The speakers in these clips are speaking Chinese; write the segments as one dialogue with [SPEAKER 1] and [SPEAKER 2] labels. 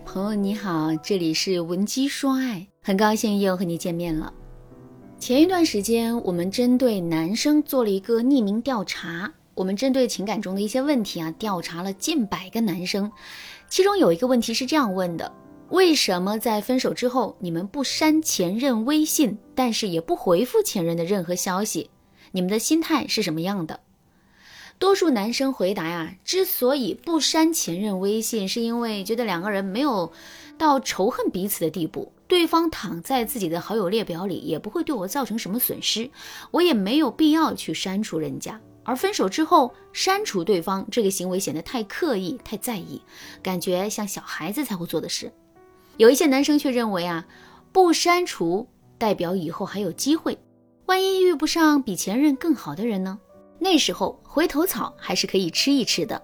[SPEAKER 1] 朋友你好，这里是文姬说爱，很高兴又和你见面了。前一段时间，我们针对男生做了一个匿名调查，我们针对情感中的一些问题啊，调查了近百个男生，其中有一个问题是这样问的：为什么在分手之后，你们不删前任微信，但是也不回复前任的任何消息？你们的心态是什么样的？多数男生回答呀，之所以不删前任微信，是因为觉得两个人没有到仇恨彼此的地步，对方躺在自己的好友列表里也不会对我造成什么损失，我也没有必要去删除人家。而分手之后删除对方这个行为显得太刻意、太在意，感觉像小孩子才会做的事。有一些男生却认为啊，不删除代表以后还有机会，万一遇不上比前任更好的人呢？那时候回头草还是可以吃一吃的。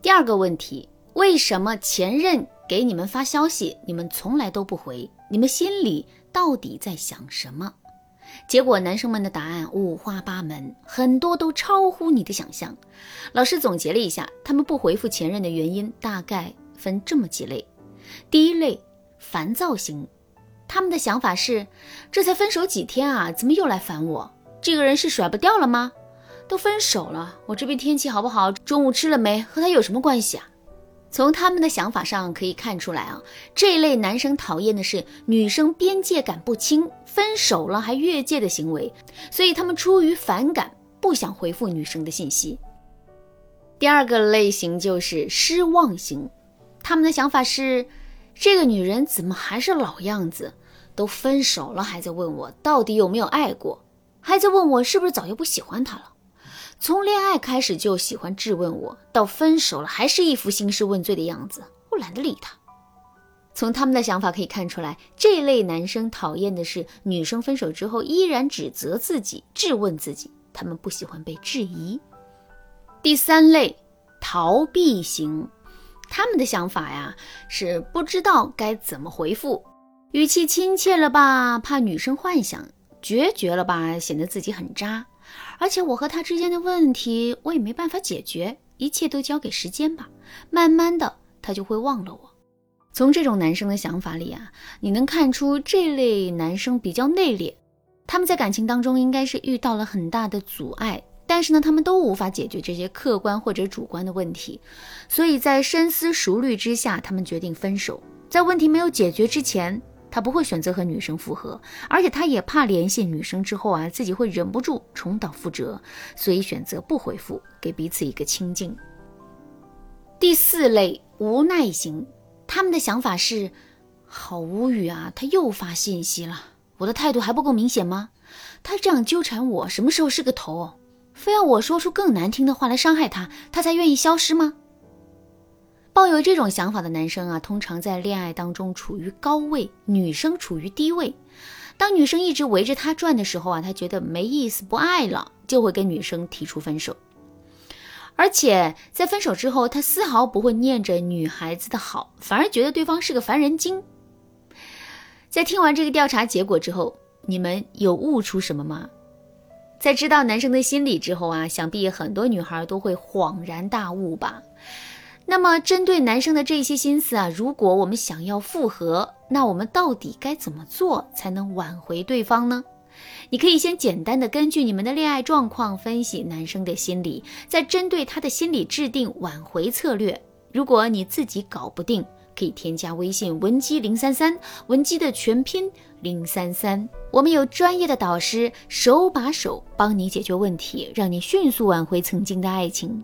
[SPEAKER 1] 第二个问题，为什么前任给你们发消息，你们从来都不回？你们心里到底在想什么？结果男生们的答案五花八门，很多都超乎你的想象。老师总结了一下，他们不回复前任的原因大概分这么几类：第一类，烦躁型，他们的想法是，这才分手几天啊，怎么又来烦我？这个人是甩不掉了吗？都分手了，我这边天气好不好？中午吃了没？和他有什么关系啊？从他们的想法上可以看出来啊，这一类男生讨厌的是女生边界感不清、分手了还越界的行为，所以他们出于反感不想回复女生的信息。第二个类型就是失望型，他们的想法是，这个女人怎么还是老样子？都分手了还在问我到底有没有爱过，还在问我是不是早就不喜欢他了。从恋爱开始就喜欢质问我，到分手了还是一副兴师问罪的样子，我懒得理他。从他们的想法可以看出来，这类男生讨厌的是女生分手之后依然指责自己、质问自己，他们不喜欢被质疑。第三类，逃避型，他们的想法呀是不知道该怎么回复，语气亲切了吧，怕女生幻想；决绝了吧，显得自己很渣。而且我和他之间的问题，我也没办法解决，一切都交给时间吧。慢慢的，他就会忘了我。从这种男生的想法里啊，你能看出这类男生比较内敛，他们在感情当中应该是遇到了很大的阻碍，但是呢，他们都无法解决这些客观或者主观的问题，所以在深思熟虑之下，他们决定分手。在问题没有解决之前。他不会选择和女生复合，而且他也怕联系女生之后啊，自己会忍不住重蹈覆辙，所以选择不回复，给彼此一个清静。第四类无奈型，他们的想法是：好无语啊，他又发信息了，我的态度还不够明显吗？他这样纠缠我，什么时候是个头？非要我说出更难听的话来伤害他，他才愿意消失吗？抱有这种想法的男生啊，通常在恋爱当中处于高位，女生处于低位。当女生一直围着他转的时候啊，他觉得没意思，不爱了，就会跟女生提出分手。而且在分手之后，他丝毫不会念着女孩子的好，反而觉得对方是个烦人精。在听完这个调查结果之后，你们有悟出什么吗？在知道男生的心理之后啊，想必很多女孩都会恍然大悟吧。那么，针对男生的这些心思啊，如果我们想要复合，那我们到底该怎么做才能挽回对方呢？你可以先简单的根据你们的恋爱状况分析男生的心理，再针对他的心理制定挽回策略。如果你自己搞不定，可以添加微信文姬零三三，文姬的全拼零三三，我们有专业的导师手把手帮你解决问题，让你迅速挽回曾经的爱情。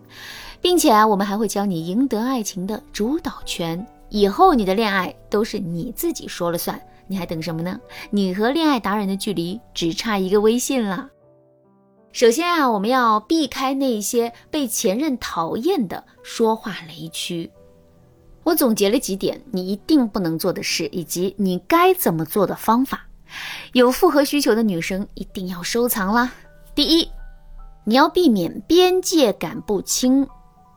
[SPEAKER 1] 并且啊，我们还会教你赢得爱情的主导权，以后你的恋爱都是你自己说了算，你还等什么呢？你和恋爱达人的距离只差一个微信了。首先啊，我们要避开那些被前任讨厌的说话雷区。我总结了几点你一定不能做的事，以及你该怎么做的方法。有复合需求的女生一定要收藏啦。第一，你要避免边界感不清。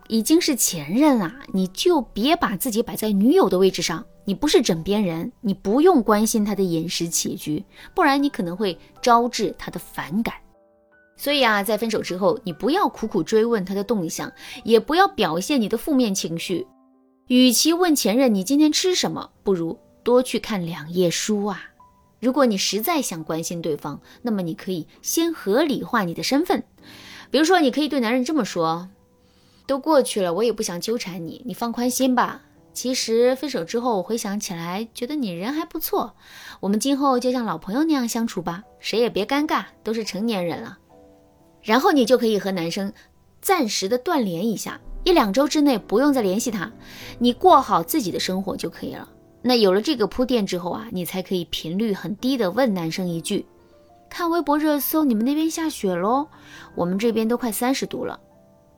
[SPEAKER 1] 已经是前任啦，你就别把自己摆在女友的位置上。你不是枕边人，你不用关心他的饮食起居，不然你可能会招致他的反感。所以啊，在分手之后，你不要苦苦追问他的动向，也不要表现你的负面情绪。与其问前任你今天吃什么，不如多去看两页书啊。如果你实在想关心对方，那么你可以先合理化你的身份。比如说，你可以对男人这么说：“都过去了，我也不想纠缠你，你放宽心吧。其实分手之后，我回想起来，觉得你人还不错。我们今后就像老朋友那样相处吧，谁也别尴尬，都是成年人了。”然后你就可以和男生暂时的断联一下，一两周之内不用再联系他，你过好自己的生活就可以了。那有了这个铺垫之后啊，你才可以频率很低的问男生一句：“看微博热搜，你们那边下雪喽？我们这边都快三十度了。”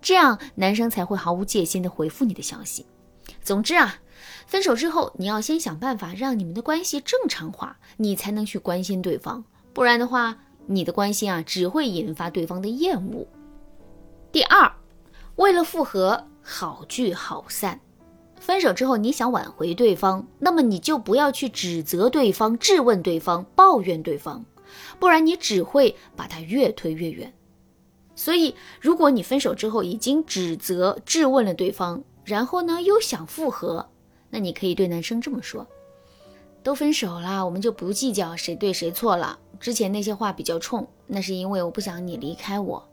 [SPEAKER 1] 这样男生才会毫无戒心的回复你的消息。总之啊，分手之后你要先想办法让你们的关系正常化，你才能去关心对方，不然的话。你的关心啊，只会引发对方的厌恶。第二，为了复合，好聚好散。分手之后，你想挽回对方，那么你就不要去指责对方、质问对方、抱怨对方，不然你只会把他越推越远。所以，如果你分手之后已经指责、质问了对方，然后呢又想复合，那你可以对男生这么说：都分手了，我们就不计较谁对谁错了。之前那些话比较冲，那是因为我不想你离开我。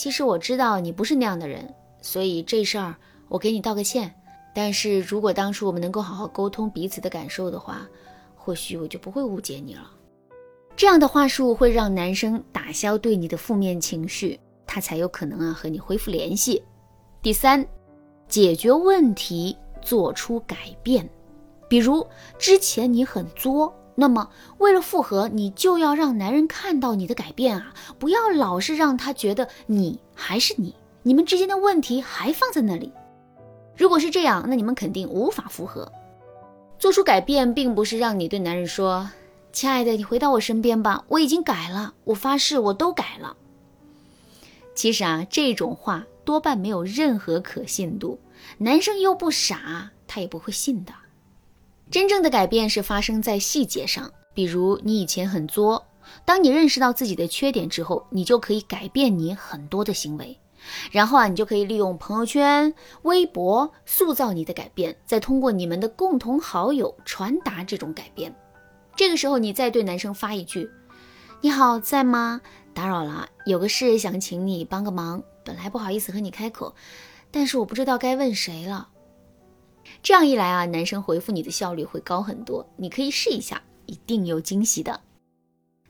[SPEAKER 1] 其实我知道你不是那样的人，所以这事儿我给你道个歉。但是如果当初我们能够好好沟通彼此的感受的话，或许我就不会误解你了。这样的话术会让男生打消对你的负面情绪，他才有可能啊和你恢复联系。第三，解决问题，做出改变。比如之前你很作。那么，为了复合，你就要让男人看到你的改变啊！不要老是让他觉得你还是你，你们之间的问题还放在那里。如果是这样，那你们肯定无法复合。做出改变，并不是让你对男人说：“亲爱的，你回到我身边吧，我已经改了，我发誓，我都改了。”其实啊，这种话多半没有任何可信度，男生又不傻，他也不会信的。真正的改变是发生在细节上，比如你以前很作，当你认识到自己的缺点之后，你就可以改变你很多的行为，然后啊，你就可以利用朋友圈、微博塑造你的改变，再通过你们的共同好友传达这种改变。这个时候，你再对男生发一句：“你好，在吗？打扰了，有个事想请你帮个忙，本来不好意思和你开口，但是我不知道该问谁了。”这样一来啊，男生回复你的效率会高很多。你可以试一下，一定有惊喜的。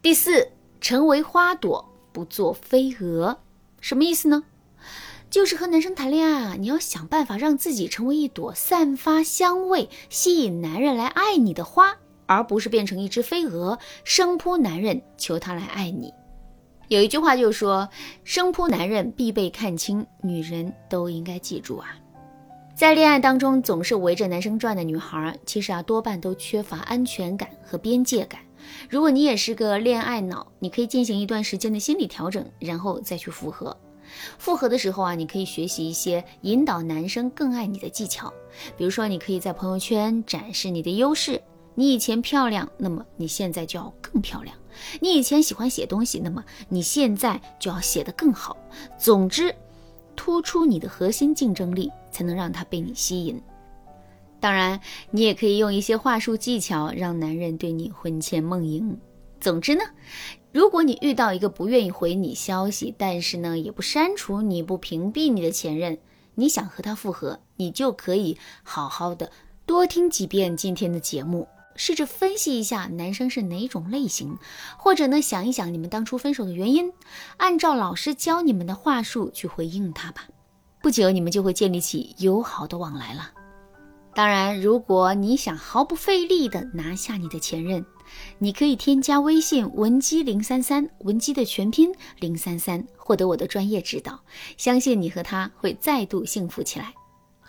[SPEAKER 1] 第四，成为花朵，不做飞蛾，什么意思呢？就是和男生谈恋爱啊，你要想办法让自己成为一朵散发香味、吸引男人来爱你的花，而不是变成一只飞蛾，生扑男人求他来爱你。有一句话就说，生扑男人必被看清，女人都应该记住啊。在恋爱当中总是围着男生转的女孩，其实啊多半都缺乏安全感和边界感。如果你也是个恋爱脑，你可以进行一段时间的心理调整，然后再去复合。复合的时候啊，你可以学习一些引导男生更爱你的技巧，比如说你可以在朋友圈展示你的优势。你以前漂亮，那么你现在就要更漂亮。你以前喜欢写东西，那么你现在就要写得更好。总之。突出你的核心竞争力，才能让他被你吸引。当然，你也可以用一些话术技巧，让男人对你魂牵梦萦。总之呢，如果你遇到一个不愿意回你消息，但是呢也不删除你、不屏蔽你的前任，你想和他复合，你就可以好好的多听几遍今天的节目。试着分析一下男生是哪种类型，或者呢想一想你们当初分手的原因，按照老师教你们的话术去回应他吧。不久你们就会建立起友好的往来了。当然，如果你想毫不费力的拿下你的前任，你可以添加微信文姬零三三，文姬的全拼零三三，获得我的专业指导，相信你和他会再度幸福起来。